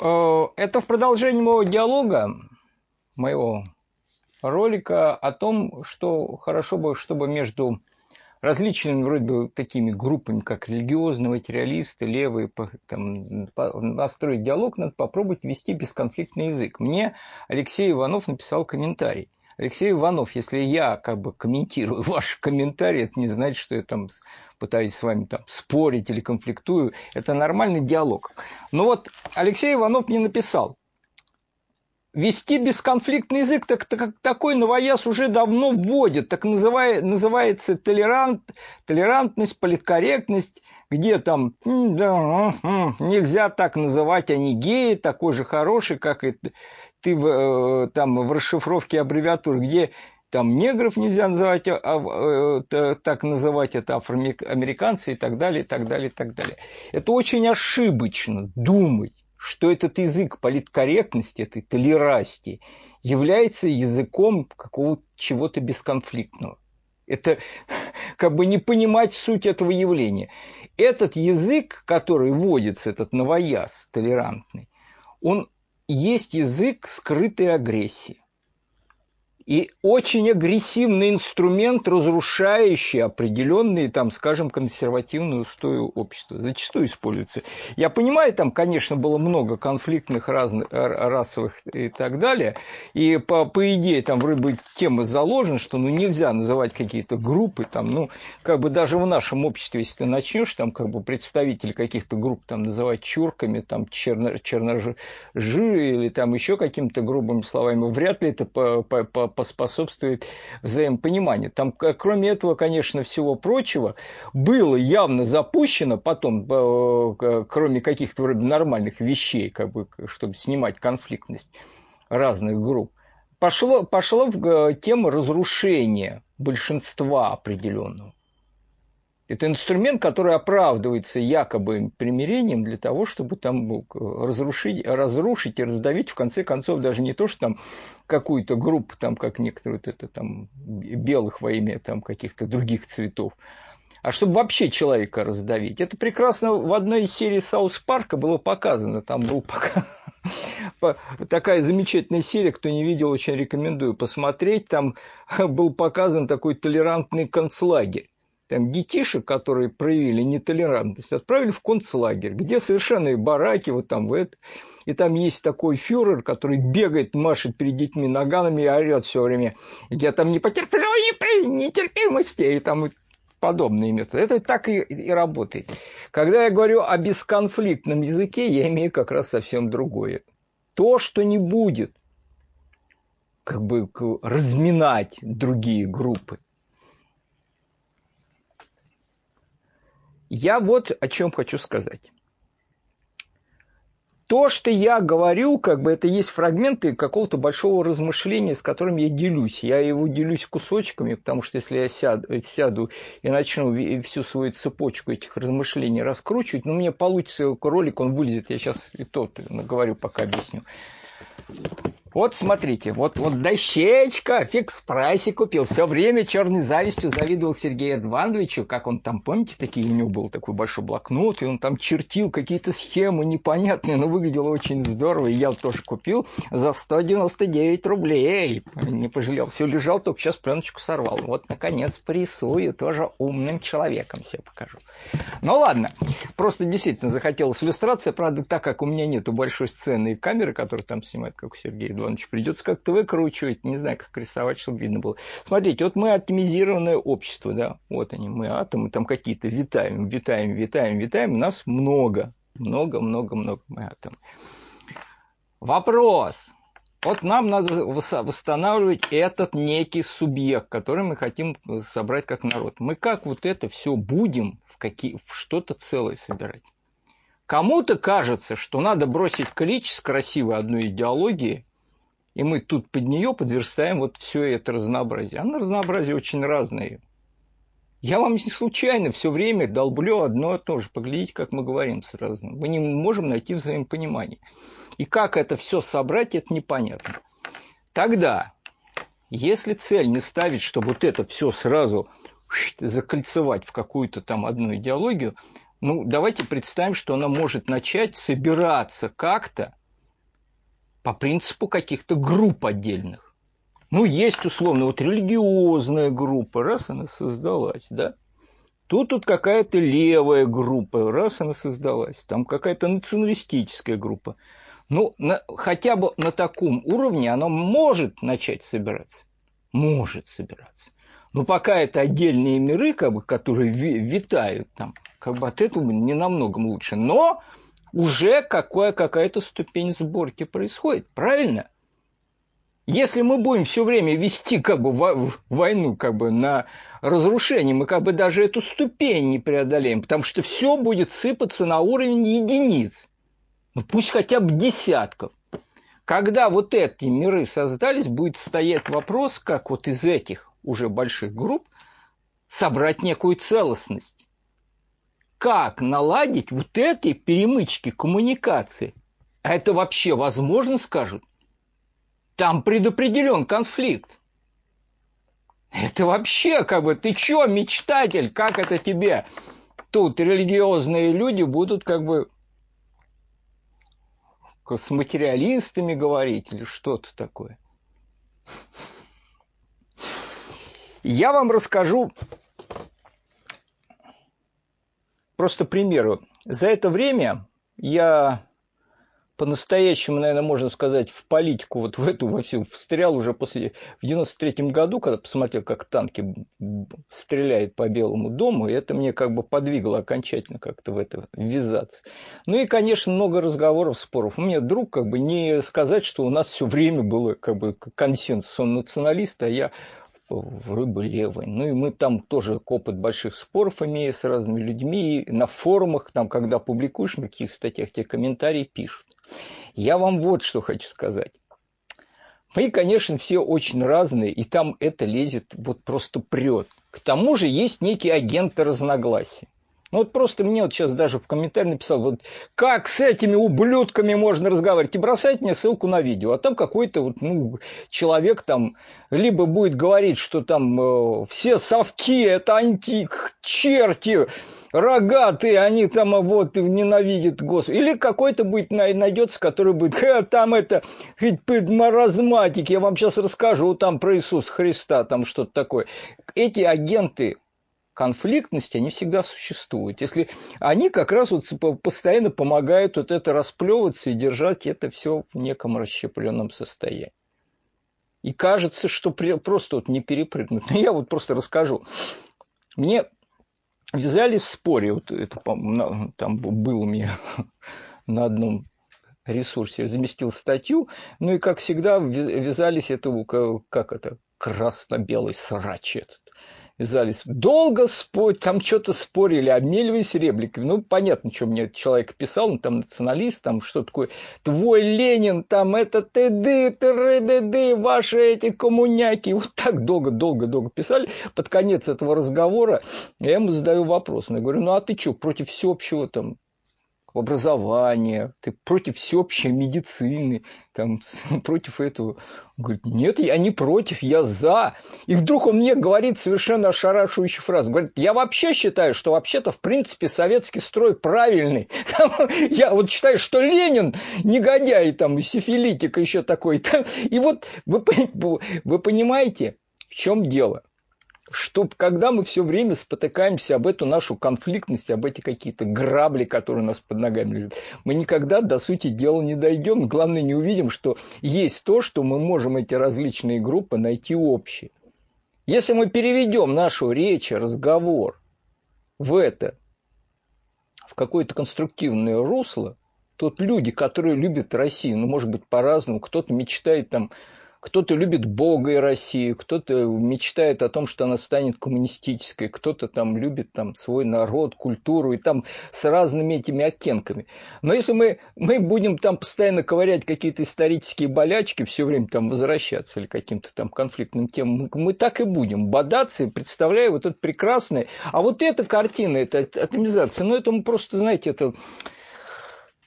Э, это в продолжении моего диалога, моего ролика о том, что хорошо бы, чтобы между различными вроде бы такими группами, как религиозные, материалисты, левые, там, настроить диалог, надо попробовать вести бесконфликтный язык. Мне Алексей Иванов написал комментарий. Алексей Иванов, если я как бы комментирую ваши комментарии, это не значит, что я там пытаюсь с вами там спорить или конфликтую. Это нормальный диалог. Но вот Алексей Иванов мне написал, Вести бесконфликтный язык, так, так, такой новояз уже давно вводит, так называя, называется толерант, толерантность, политкорректность, где там нельзя так называть, они геи, такой же хороший, как и ты в, э, там в расшифровке аббревиатур, где там негров нельзя называть, а, а, так называть это афроамериканцы и так далее, и так далее, и так далее. Это очень ошибочно думать что этот язык политкорректности, этой толерасти, является языком какого-то чего-то бесконфликтного. Это как бы не понимать суть этого явления. Этот язык, который вводится, этот новояз толерантный, он есть язык скрытой агрессии и очень агрессивный инструмент, разрушающий определенные, там, скажем, консервативные устои общества. Зачастую используется. Я понимаю, там, конечно, было много конфликтных разных, расовых и так далее. И по, по идее, там вроде бы тема заложена, что ну, нельзя называть какие-то группы, там, ну, как бы даже в нашем обществе, если ты начнешь, там, как бы представители каких-то групп там называть чурками, там, черно, черножи или там еще какими-то грубыми словами, вряд ли это по, по, по поспособствует взаимопониманию. Там, кроме этого, конечно, всего прочего, было явно запущено потом, э, кроме каких-то вроде нормальных вещей, как бы, чтобы снимать конфликтность разных групп, пошло, пошло в э, тему разрушения большинства определенного. Это инструмент, который оправдывается якобы примирением для того, чтобы там ну, разрушить, разрушить и раздавить, в конце концов, даже не то, что там какую-то группу, там, как некоторые, вот это, там, белых во имя там, каких-то других цветов, а чтобы вообще человека раздавить. Это прекрасно в одной из серий Саус Парка было показано. Там был пока... такая замечательная серия, кто не видел, очень рекомендую посмотреть. Там был показан такой толерантный концлагерь там, детишек, которые проявили нетолерантность, отправили в концлагерь, где совершенно бараки, вот там в это. И там есть такой фюрер, который бегает, машет перед детьми наганами и орет все время. Я там не потерплю нетерпимости, и там подобные методы. Это так и, и работает. Когда я говорю о бесконфликтном языке, я имею как раз совсем другое. То, что не будет как бы разминать другие группы, Я вот о чем хочу сказать. То, что я говорю, как бы это есть фрагменты какого-то большого размышления, с которым я делюсь. Я его делюсь кусочками, потому что если я сяду, сяду и начну всю свою цепочку этих размышлений раскручивать, ну, мне получится ролик, он вылезет, я сейчас и тот говорю, пока объясню. Вот смотрите, вот, вот дощечка, фикс прайсе купил. Все время черной завистью завидовал Сергею Эдвановичу, как он там, помните, такие у него был такой большой блокнот, и он там чертил какие-то схемы непонятные, но выглядело очень здорово, и я тоже купил за 199 рублей. Не пожалел, все лежал, только сейчас пленочку сорвал. Вот, наконец, порисую, тоже умным человеком все покажу. Ну ладно, просто действительно захотелось иллюстрация, правда, так как у меня нету большой сцены и камеры, которая там снимает, как у Сергея Иванович, придется как-то выкручивать, не знаю, как рисовать, чтобы видно было. Смотрите, вот мы атомизированное общество, да, вот они, мы атомы там какие-то витаем, витаем, витаем, витаем, нас много, много, много, много мы атомы. Вопрос. Вот нам надо восстанавливать этот некий субъект, который мы хотим собрать как народ. Мы как вот это все будем в, какие, в что-то целое собирать? Кому-то кажется, что надо бросить клич с красивой одной идеологией и мы тут под нее подверстаем вот все это разнообразие. Оно разнообразие очень разное. Я вам не случайно все время долблю одно и то же. Поглядите, как мы говорим сразу. Мы не можем найти взаимопонимание. И как это все собрать, это непонятно. Тогда, если цель не ставить, чтобы вот это все сразу закольцевать в какую-то там одну идеологию, ну, давайте представим, что она может начать собираться как-то по принципу каких-то групп отдельных. Ну, есть условно вот религиозная группа, раз она создалась, да? Тут тут какая-то левая группа, раз она создалась, там какая-то националистическая группа. Ну, на, хотя бы на таком уровне она может начать собираться. Может собираться. Но пока это отдельные миры, как бы, которые витают там, как бы от этого не намного лучше. Но уже какая, какая-то ступень сборки происходит, правильно? Если мы будем все время вести как бы войну как бы на разрушение, мы как бы даже эту ступень не преодолеем, потому что все будет сыпаться на уровень единиц. Ну пусть хотя бы десятков. Когда вот эти миры создались, будет стоять вопрос, как вот из этих уже больших групп собрать некую целостность. Как наладить вот эти перемычки коммуникации? А это вообще возможно, скажут? Там предопределен конфликт. Это вообще как бы, ты чё, мечтатель, как это тебе? Тут религиозные люди будут как бы с материалистами говорить или что-то такое. Я вам расскажу просто примеру. За это время я по-настоящему, наверное, можно сказать, в политику, вот в эту во всю, встрял уже после, в 93-м году, когда посмотрел, как танки стреляют по Белому дому, и это мне как бы подвигло окончательно как-то в это ввязаться. Ну и, конечно, много разговоров, споров. У меня друг, как бы, не сказать, что у нас все время было как бы консенсус, он националист, а я рыбы левой. Ну и мы там тоже опыт больших споров имея с разными людьми. И на форумах, там, когда публикуешь на каких статьях, тебе комментарии пишут. Я вам вот что хочу сказать. Мы, конечно, все очень разные, и там это лезет, вот просто прет. К тому же есть некие агенты разногласий. Ну вот просто мне вот сейчас даже в комментарии написал, вот как с этими ублюдками можно разговаривать? И бросать мне ссылку на видео. А там какой-то вот, ну, человек там либо будет говорить, что там э, все совки, это антик, черти, рогатые, они там вот ненавидят Господа. Или какой-то будет найдется, который будет, э, там это, маразматик, я вам сейчас расскажу там про Иисуса Христа, там что-то такое. Эти агенты конфликтности, они всегда существуют. Если они как раз вот постоянно помогают вот это расплевываться и держать это все в неком расщепленном состоянии. И кажется, что просто вот не перепрыгнуть. Но я вот просто расскажу. Мне взяли в споре, вот это там был у меня на одном ресурсе, я заместил статью, ну и, как всегда, вязались это, как это, красно-белый срач этот вязались. Долго спорить, там что-то спорили, обмеливались репликами. Ну, понятно, что мне человек писал, он там националист, там что такое, твой Ленин, там это ТД, ТРДД, ваши эти коммуняки. Вот так долго-долго-долго писали. Под конец этого разговора я ему задаю вопрос. Я говорю, ну а ты что, против всеобщего там образования, ты против всеобщей медицины, там, против этого. Он говорит, нет, я не против, я за. И вдруг он мне говорит совершенно ошарашивающую фразу. Говорит, я вообще считаю, что вообще-то, в принципе, советский строй правильный. Я вот считаю, что Ленин негодяй, там, сифилитик еще такой. И вот вы, вы понимаете, в чем дело? Чтобы когда мы все время спотыкаемся об эту нашу конфликтность, об эти какие-то грабли, которые у нас под ногами лежат, мы никогда до сути дела не дойдем. Главное, не увидим, что есть то, что мы можем эти различные группы найти общие. Если мы переведем нашу речь, разговор в это, в какое-то конструктивное русло, тут люди, которые любят Россию, ну, может быть, по-разному, кто-то мечтает там кто-то любит Бога и Россию, кто-то мечтает о том, что она станет коммунистической, кто-то там любит там свой народ, культуру и там с разными этими оттенками. Но если мы, мы будем там постоянно ковырять какие-то исторические болячки, все время там возвращаться или каким-то там конфликтным темам, мы, мы так и будем бодаться, представляя вот это прекрасное. А вот эта картина, эта атомизация, ну это мы просто, знаете, это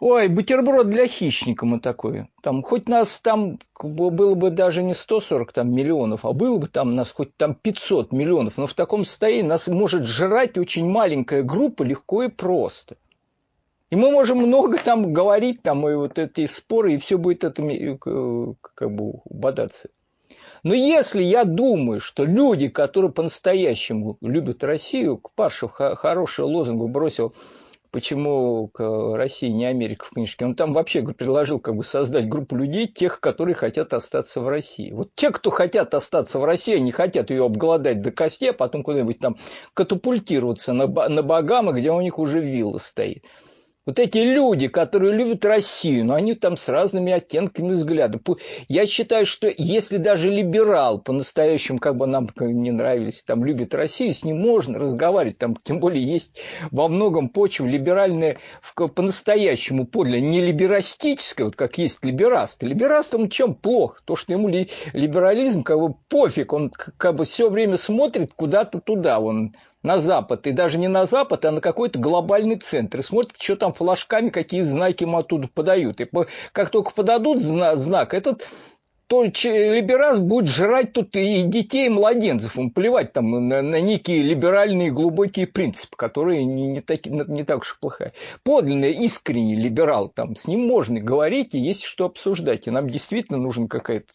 Ой, бутерброд для хищника мы такой. Там хоть нас там было бы даже не 140 там, миллионов, а было бы там нас хоть там 500 миллионов, но в таком состоянии нас может жрать очень маленькая группа легко и просто. И мы можем много там говорить, там и вот эти споры, и все будет это как бы бодаться. Но если я думаю, что люди, которые по-настоящему любят Россию, Пашев хороший лозунг бросил почему Россия не Америка в книжке. Он там вообще предложил как бы создать группу людей, тех, которые хотят остаться в России. Вот те, кто хотят остаться в России, они хотят ее обголодать до костей, а потом куда-нибудь там катапультироваться на, на Багамы, где у них уже вилла стоит. Вот эти люди, которые любят Россию, но они там с разными оттенками взгляда. Я считаю, что если даже либерал по-настоящему, как бы нам не нравились, там любит Россию, с ним можно разговаривать. Там, тем более есть во многом почва либеральная по-настоящему подле, не либерастическая, вот как есть либераст. Либераст, он чем плох? То, что ему либерализм как бы пофиг, он как бы все время смотрит куда-то туда, он на Запад, и даже не на Запад, а на какой-то глобальный центр, и смотрят, что там флажками, какие знаки ему оттуда подают. И как только подадут знак, этот то либераз будет жрать тут и детей, и младенцев. Ему плевать там на, на некие либеральные глубокие принципы, которые не, не, так, не так уж плохая. Подлинный, искренний либерал, там, с ним можно говорить, и есть что обсуждать. И нам действительно нужен какая-то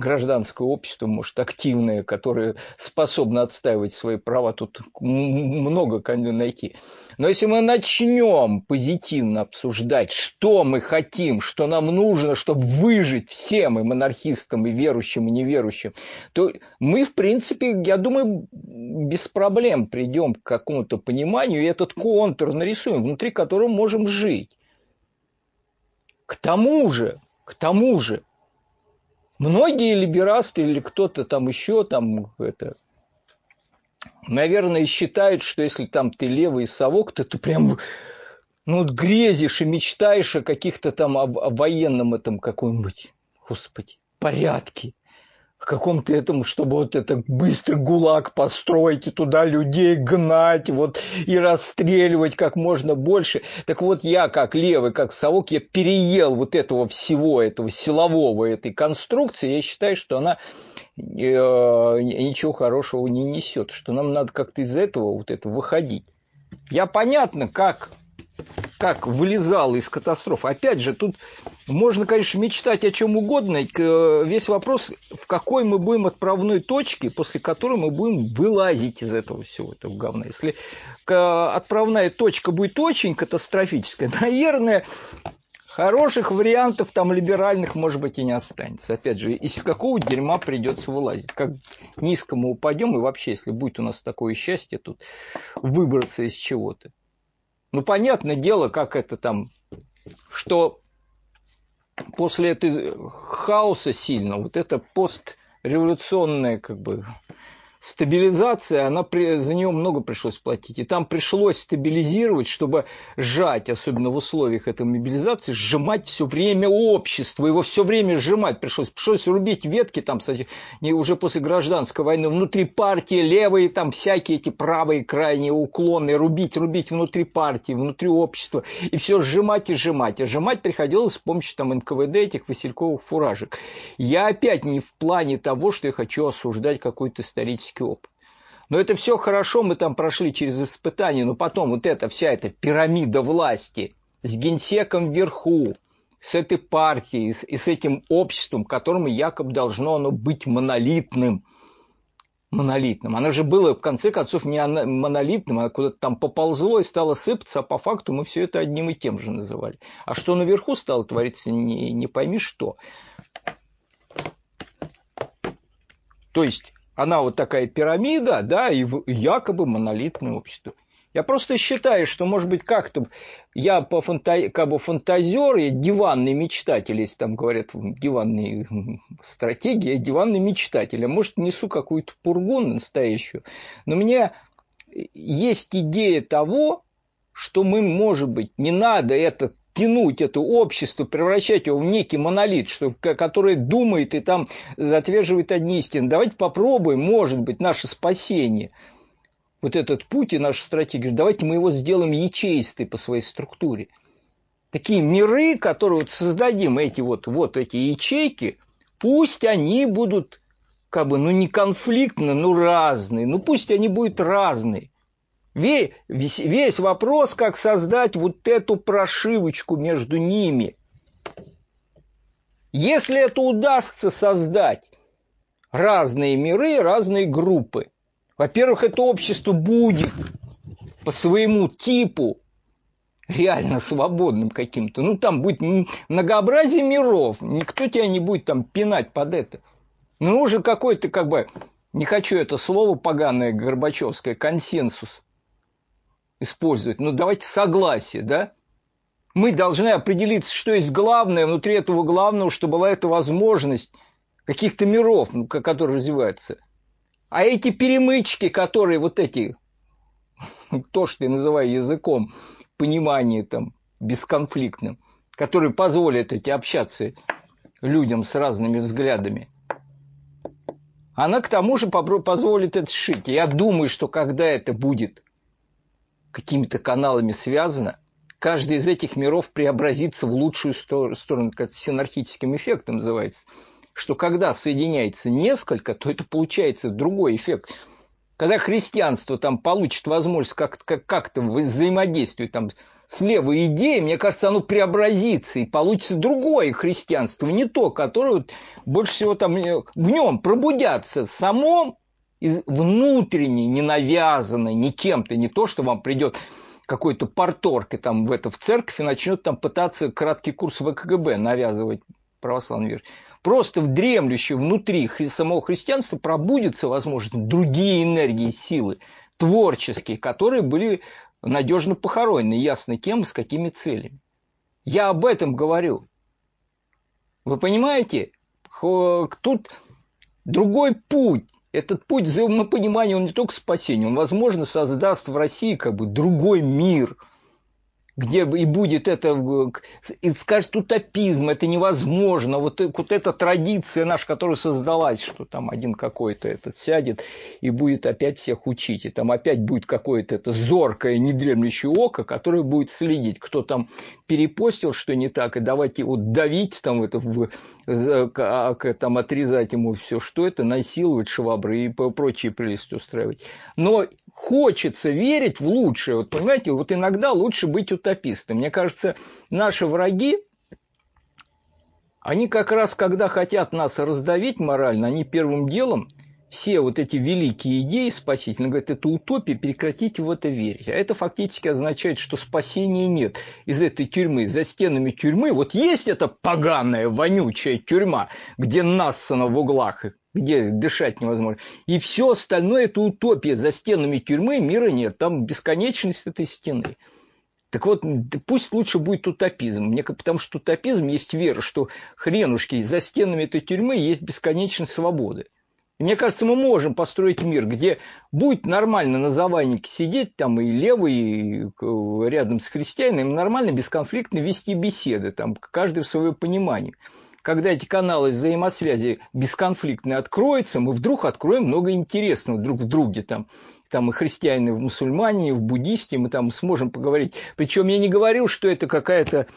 гражданское общество, может, активное, которое способно отстаивать свои права, тут много найти. Но если мы начнем позитивно обсуждать, что мы хотим, что нам нужно, чтобы выжить всем, и монархистам, и верующим, и неверующим, то мы, в принципе, я думаю, без проблем придем к какому-то пониманию, и этот контур нарисуем, внутри которого можем жить. К тому же, к тому же, Многие либерасты или кто-то там еще там это, наверное, считают, что если там ты левый совок, то ты прям ну, вот грезишь и мечтаешь о каких-то там о, о военном этом каком-нибудь, господи, порядке в каком-то этом, чтобы вот это быстрый гулаг построить и туда людей гнать, вот и расстреливать как можно больше. Так вот я как левый, как совок, я переел вот этого всего, этого силового, этой конструкции, я считаю, что она э, ничего хорошего не несет, что нам надо как-то из этого вот это выходить. Я понятно, как как вылезал из катастроф. Опять же, тут можно, конечно, мечтать о чем угодно. Весь вопрос, в какой мы будем отправной точке, после которой мы будем вылазить из этого всего этого говна. Если отправная точка будет очень катастрофическая, наверное, хороших вариантов там либеральных, может быть, и не останется. Опять же, из какого дерьма придется вылазить. Как низко мы упадем, и вообще, если будет у нас такое счастье тут выбраться из чего-то. Ну, понятное дело, как это там, что после этого хаоса сильно, вот это постреволюционное как бы стабилизация, она при, за нее много пришлось платить. И там пришлось стабилизировать, чтобы сжать, особенно в условиях этой мобилизации, сжимать все время общество, его все время сжимать пришлось. Пришлось рубить ветки там, кстати, не уже после гражданской войны, внутри партии, левые там всякие эти правые крайние уклонные, рубить, рубить внутри партии, внутри общества, и все сжимать и сжимать. А сжимать приходилось с помощью там НКВД, этих васильковых фуражек. Я опять не в плане того, что я хочу осуждать какой-то исторический практический опыт. Но это все хорошо, мы там прошли через испытания, но потом вот эта вся эта пирамида власти с генсеком вверху, с этой партией и с этим обществом, которому якобы должно оно быть монолитным. Монолитным. Оно же было, в конце концов, не монолитным, а куда-то там поползло и стало сыпаться, а по факту мы все это одним и тем же называли. А что наверху стало твориться, не, не пойми что. То есть она вот такая пирамида, да, и якобы монолитное общество. Я просто считаю, что, может быть, как-то я по фанта... как бы фантазер, я диванный мечтатель, если там говорят диванные стратегии, я диванный мечтатель. А может, несу какую-то пургу настоящую. Но у меня есть идея того, что мы, может быть, не надо этот тянуть это общество, превращать его в некий монолит, что, который думает и там затверживает одни истины. Давайте попробуем, может быть, наше спасение, вот этот путь и наша стратегия, давайте мы его сделаем ячеистой по своей структуре. Такие миры, которые вот создадим, эти вот, вот эти ячейки, пусть они будут как бы, ну не конфликтно, ну разные, ну пусть они будут разные. Весь, весь вопрос, как создать вот эту прошивочку между ними. Если это удастся создать разные миры, разные группы, во-первых, это общество будет по своему типу реально свободным каким-то. Ну, там будет многообразие миров, никто тебя не будет там пинать под это. Ну, уже какой-то, как бы, не хочу это слово поганое горбачевское, консенсус использовать. Ну, давайте согласие, да? Мы должны определиться, что есть главное, внутри этого главного, что была эта возможность каких-то миров, ну, которые развиваются. А эти перемычки, которые вот эти, то, что я называю языком, понимание там бесконфликтным, которые позволят эти общаться людям с разными взглядами. Она к тому же позволит это сшить. Я думаю, что когда это будет какими-то каналами связано, каждый из этих миров преобразится в лучшую сторону, как синархическим эффектом называется, что когда соединяется несколько, то это получается другой эффект – когда христианство там получит возможность как-то как, как взаимодействовать там с левой идеей, мне кажется, оно преобразится и получится другое христианство, не то, которое больше всего там э, в нем пробудятся самом из внутренне, не навязанное ни кем-то, не то, что вам придет какой-то порторг и там в это в церковь и начнет там пытаться краткий курс в КГБ навязывать православный веру просто в дремлющем внутри самого христианства пробудятся, возможно, другие энергии, силы, творческие, которые были надежно похоронены, ясно кем с какими целями. Я об этом говорю. Вы понимаете? Тут другой путь. Этот путь взаимопонимания, он не только спасение, он, возможно, создаст в России как бы другой мир – где и будет это, и скажет утопизм, это невозможно, вот, вот эта традиция наша, которая создалась, что там один какой-то этот сядет и будет опять всех учить, и там опять будет какое-то это зоркое, недремлющее око, которое будет следить, кто там перепостил, что не так, и давайте его давить, там, это, в, а, там, отрезать ему все, что это, насиловать швабры и прочие прелести устраивать. Но хочется верить в лучшее. Вот понимаете, вот иногда лучше быть утопистом. Мне кажется, наши враги, они как раз, когда хотят нас раздавить морально, они первым делом – все вот эти великие идеи спасительные, говорят, это утопия, прекратите в это верить. А это фактически означает, что спасения нет из этой тюрьмы. За стенами тюрьмы, вот есть эта поганая, вонючая тюрьма, где нассано в углах, где дышать невозможно. И все остальное это утопия. За стенами тюрьмы мира нет, там бесконечность этой стены. Так вот, пусть лучше будет утопизм. Мне, потому что утопизм есть вера, что хренушки, за стенами этой тюрьмы есть бесконечность свободы. И мне кажется, мы можем построить мир, где будет нормально на завальнике сидеть там и левый, и рядом с христианином, нормально, бесконфликтно вести беседы, там, каждый в свое понимание. Когда эти каналы взаимосвязи бесконфликтные откроются, мы вдруг откроем много интересного друг в друге. Там, там и христиане, и мусульмане, и в буддисте, мы там сможем поговорить. Причем я не говорю, что это какая-то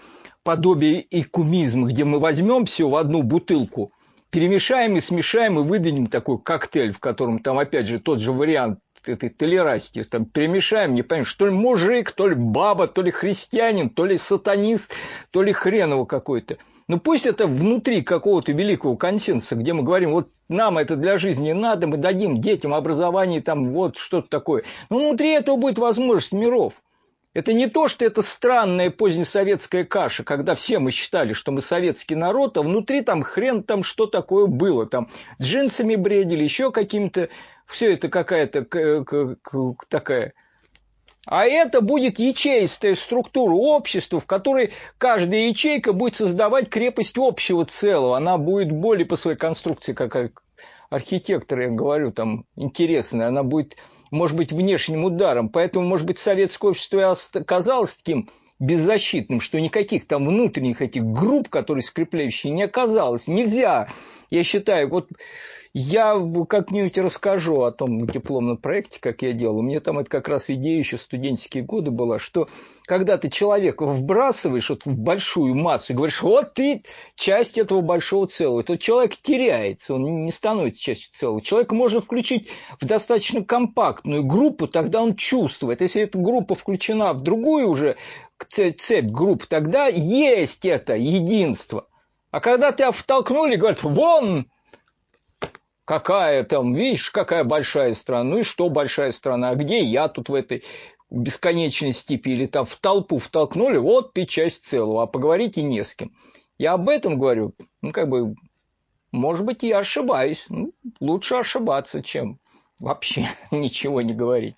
подобие икумизма, где мы возьмем все в одну бутылку – перемешаем и смешаем и выдадим такой коктейль, в котором там опять же тот же вариант этой толерастики, там перемешаем, не понимаю, что ли мужик, то ли баба, то ли христианин, то ли сатанист, то ли хреново какой-то. Ну пусть это внутри какого-то великого консенсуса, где мы говорим, вот нам это для жизни надо, мы дадим детям образование, там вот что-то такое. Но внутри этого будет возможность миров. Это не то, что это странная позднесоветская каша, когда все мы считали, что мы советский народ, а внутри там хрен там что такое было. Там джинсами бредили, еще каким-то... Все это какая-то такая... А это будет ячеистая структура общества, в которой каждая ячейка будет создавать крепость общего целого. Она будет более по своей конструкции, как архитектор, я говорю, там интересная. Она будет может быть, внешним ударом. Поэтому, может быть, советское общество оказалось таким беззащитным, что никаких там внутренних этих групп, которые скрепляющие, не оказалось. Нельзя, я считаю, вот Я как-нибудь расскажу о том дипломном проекте, как я делал. У меня там это как раз идея еще студенческие годы была, что когда ты человека вбрасываешь вот в большую массу и говоришь, вот ты часть этого большого целого, то человек теряется, он не становится частью целого. Человека можно включить в достаточно компактную группу, тогда он чувствует. Если эта группа включена в другую уже цепь групп, тогда есть это единство. А когда тебя втолкнули, говорят, вон, какая там, видишь, какая большая страна, ну и что большая страна, а где я тут в этой бесконечной степи или там в толпу втолкнули, вот ты часть целого, а поговорить и не с кем. Я об этом говорю, ну как бы, может быть, я ошибаюсь, ну, лучше ошибаться, чем вообще ничего не говорить.